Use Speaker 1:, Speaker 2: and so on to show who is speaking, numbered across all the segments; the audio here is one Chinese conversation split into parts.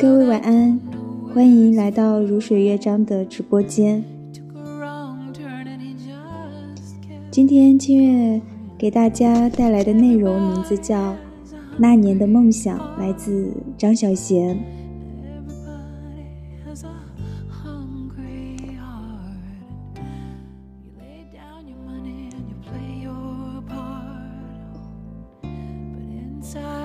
Speaker 1: 各位晚安，欢迎来到如水乐章的直播间。今天清月给大家带来的内容名字叫《那年的梦想》，来自张小娴。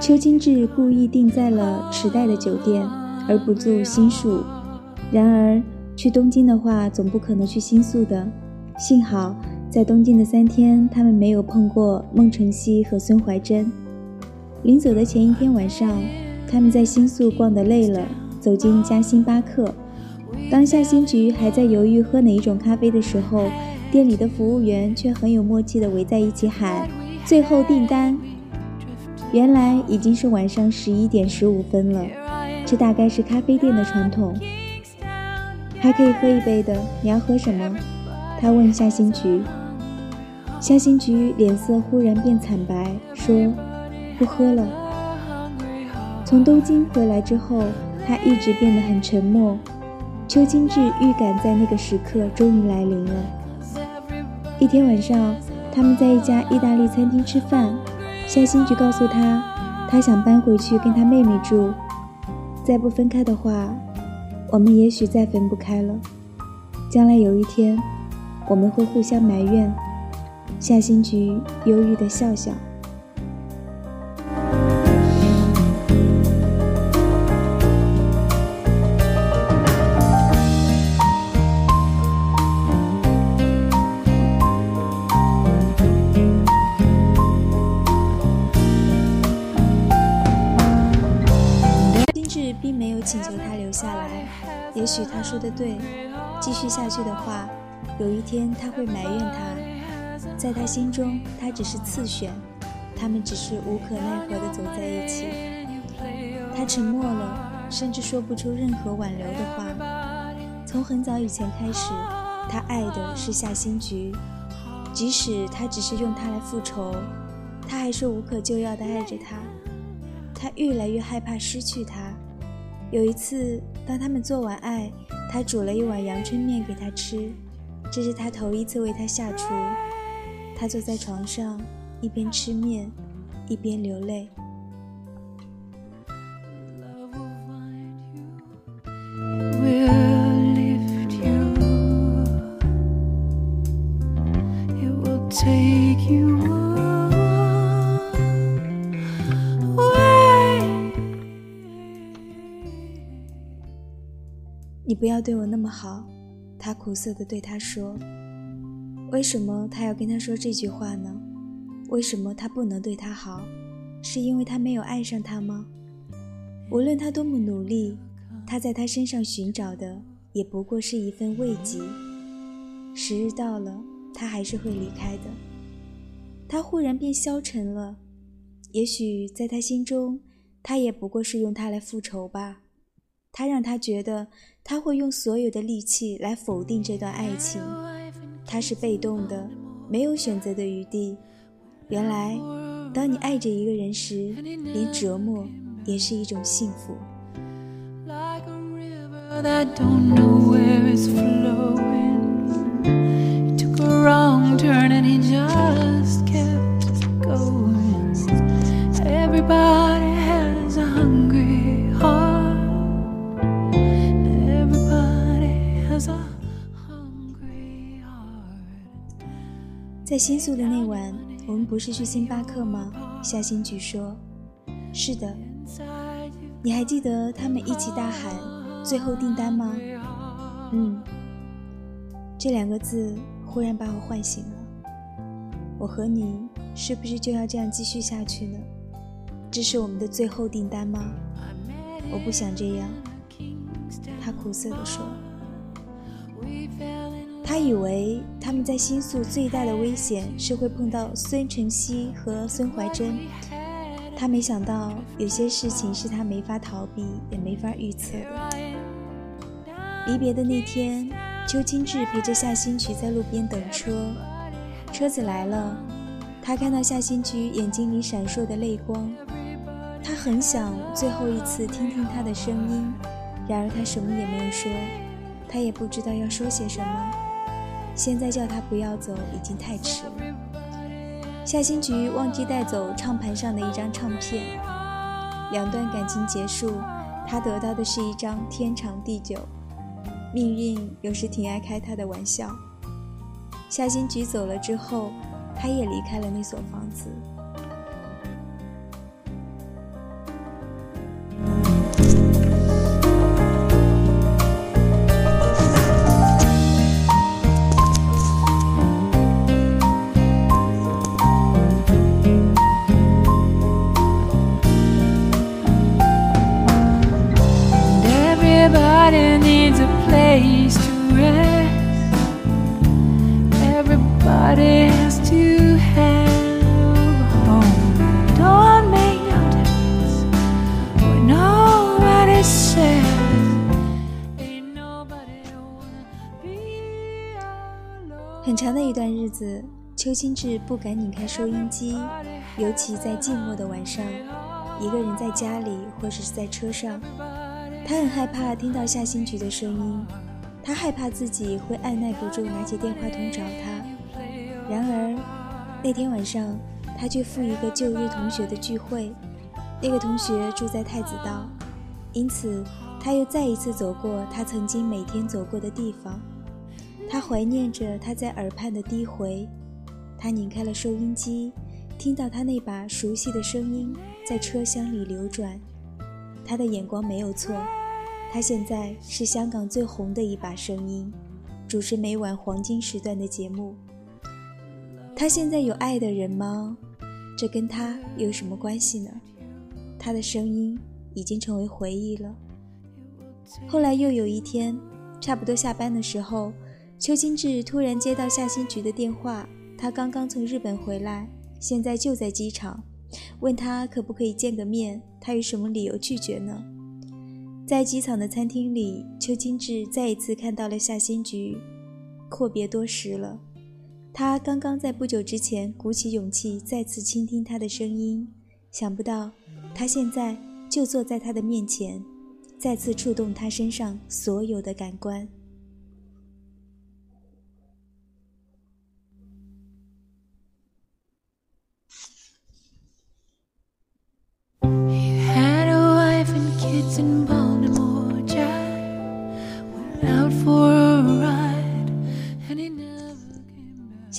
Speaker 1: 邱金志故意定在了池袋的酒店，而不住新宿。然而，去东京的话，总不可能去新宿的。幸好，在东京的三天，他们没有碰过孟晨曦和孙怀珍。临走的前一天晚上，他们在新宿逛得累了，走进一家星巴克。当夏新菊还在犹豫喝哪一种咖啡的时候，店里的服务员却很有默契地围在一起喊：“最后订单。”原来已经是晚上十一点十五分了，这大概是咖啡店的传统。还可以喝一杯的，你要喝什么？他问夏新菊。夏新菊脸色忽然变惨白，说：“不喝了。”从东京回来之后，他一直变得很沉默。邱金志预感在那个时刻终于来临了。一天晚上，他们在一家意大利餐厅吃饭。夏新菊告诉他，他想搬回去跟他妹妹住，再不分开的话，我们也许再分不开了。将来有一天，我们会互相埋怨。夏新菊忧郁的笑笑。也许他说的对，继续下去的话，有一天他会埋怨他。在他心中，他只是次选，他们只是无可奈何的走在一起。他沉默了，甚至说不出任何挽留的话。从很早以前开始，他爱的是夏新菊，即使他只是用她来复仇，他还是无可救药的爱着她。他越来越害怕失去她。有一次，当他们做完爱，他煮了一碗阳春面给他吃，这是他头一次为他下厨。他坐在床上，一边吃面，一边流泪。你不要对我那么好，他苦涩地对他说。为什么他要跟他说这句话呢？为什么他不能对他好？是因为他没有爱上他吗？无论他多么努力，他在他身上寻找的也不过是一份慰藉。时日到了，他还是会离开的。他忽然变消沉了，也许在他心中，他也不过是用他来复仇吧。他让他觉得他会用所有的力气来否定这段爱情，他是被动的，没有选择的余地。原来，当你爱着一个人时，连折磨也是一种幸福。在新宿的那晚，我们不是去星巴克吗？夏新菊说：“是的。”你还记得他们一起大喊“最后订单”吗？嗯，这两个字忽然把我唤醒了。我和你是不是就要这样继续下去呢？这是我们的最后订单吗？我不想这样。他苦涩地说。他以为他们在新宿最大的危险是会碰到孙晨曦和孙怀珍，他没想到有些事情是他没法逃避也没法预测的。离别的那天，邱金志陪着夏新菊在路边等车，车子来了，他看到夏新菊眼睛里闪烁的泪光，他很想最后一次听听他的声音，然而他什么也没有说，他也不知道要说些什么。现在叫他不要走已经太迟了。夏新菊忘记带走唱盘上的一张唱片，两段感情结束，他得到的是一张天长地久。命运有时挺爱开他的玩笑。夏新菊走了之后，他也离开了那所房子。很长的一段日子，邱清志不敢拧开收音机，尤其在寂寞的晚上，一个人在家里或者是在车上，他很害怕听到夏新菊的声音，他害怕自己会按耐不住拿起电话筒找他。然而那天晚上，他去赴一个旧日同学的聚会，那个同学住在太子道，因此他又再一次走过他曾经每天走过的地方。他怀念着他在耳畔的低回，他拧开了收音机，听到他那把熟悉的声音在车厢里流转。他的眼光没有错，他现在是香港最红的一把声音，主持每晚黄金时段的节目。他现在有爱的人吗？这跟他有什么关系呢？他的声音已经成为回忆了。后来又有一天，差不多下班的时候。邱金志突然接到夏新菊的电话，他刚刚从日本回来，现在就在机场，问他可不可以见个面。他有什么理由拒绝呢？在机场的餐厅里，邱金志再一次看到了夏新菊，阔别多时了。他刚刚在不久之前鼓起勇气再次倾听她的声音，想不到他现在就坐在他的面前，再次触动他身上所有的感官。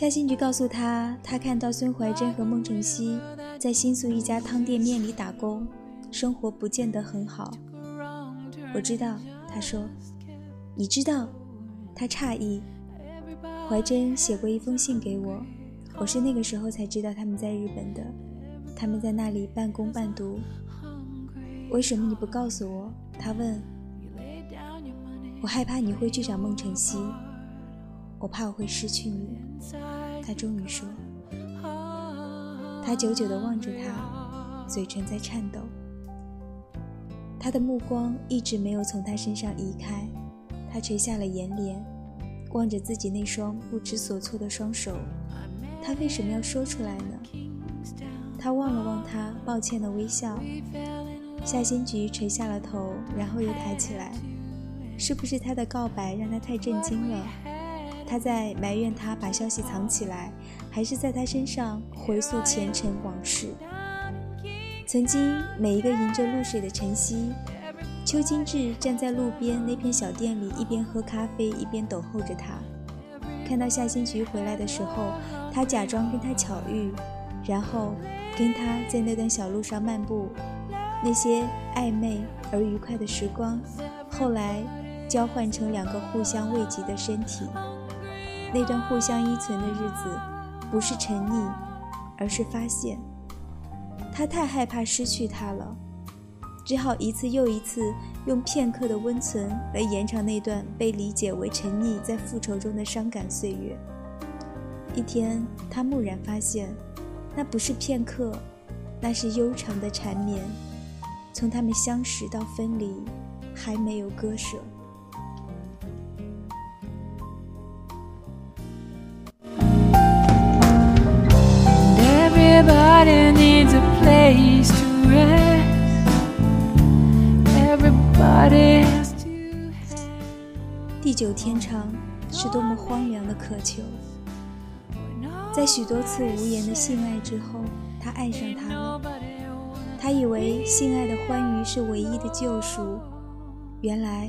Speaker 1: 夏新菊告诉他，他看到孙怀珍和孟晨曦在新宿一家汤店面里打工，生活不见得很好。我知道，他说。你知道？他诧异。怀珍写过一封信给我，我是那个时候才知道他们在日本的，他们在那里半工半读。为什么你不告诉我？他问。我害怕你会去找孟晨曦。我怕我会失去你，他终于说。他久久地望着他，嘴唇在颤抖。他的目光一直没有从他身上移开，他垂下了眼帘，望着自己那双不知所措的双手。他为什么要说出来呢？他望了望他，抱歉的微笑。夏新菊垂下了头，然后又抬起来。是不是他的告白让他太震惊了？他在埋怨他把消息藏起来，还是在他身上回溯前尘往事？曾经，每一个迎着露水的晨曦，邱金志站在路边那片小店里，一边喝咖啡，一边等候着他。看到夏新菊回来的时候，他假装跟他巧遇，然后跟他在那段小路上漫步。那些暧昧而愉快的时光，后来交换成两个互相慰藉的身体。那段互相依存的日子，不是沉溺，而是发现。他太害怕失去他了，只好一次又一次用片刻的温存来延长那段被理解为沉溺在复仇中的伤感岁月。一天，他蓦然发现，那不是片刻，那是悠长的缠绵。从他们相识到分离，还没有割舍。Everybody needs a place to rest.
Speaker 2: 地久天长是多么荒凉的渴求。在许多次无言的性爱之后，他爱上她了。他以为性爱的欢愉是唯一的救赎，原来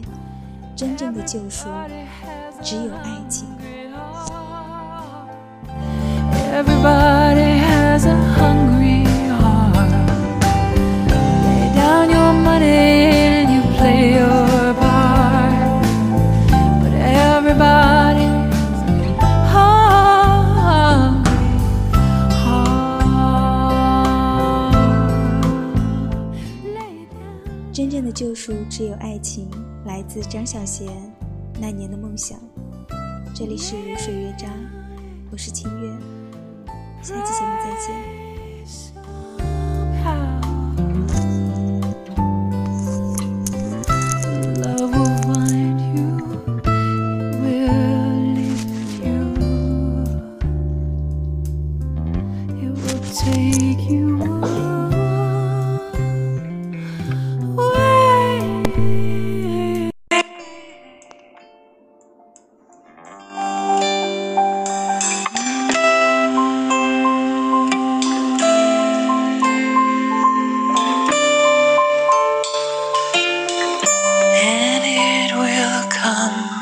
Speaker 2: 真正的救赎只有爱情。真正的救赎只有爱情。来自张小娴，《那年的梦想》。这里是如水乐章，我是清月，下期节目再见。Take you away. will come.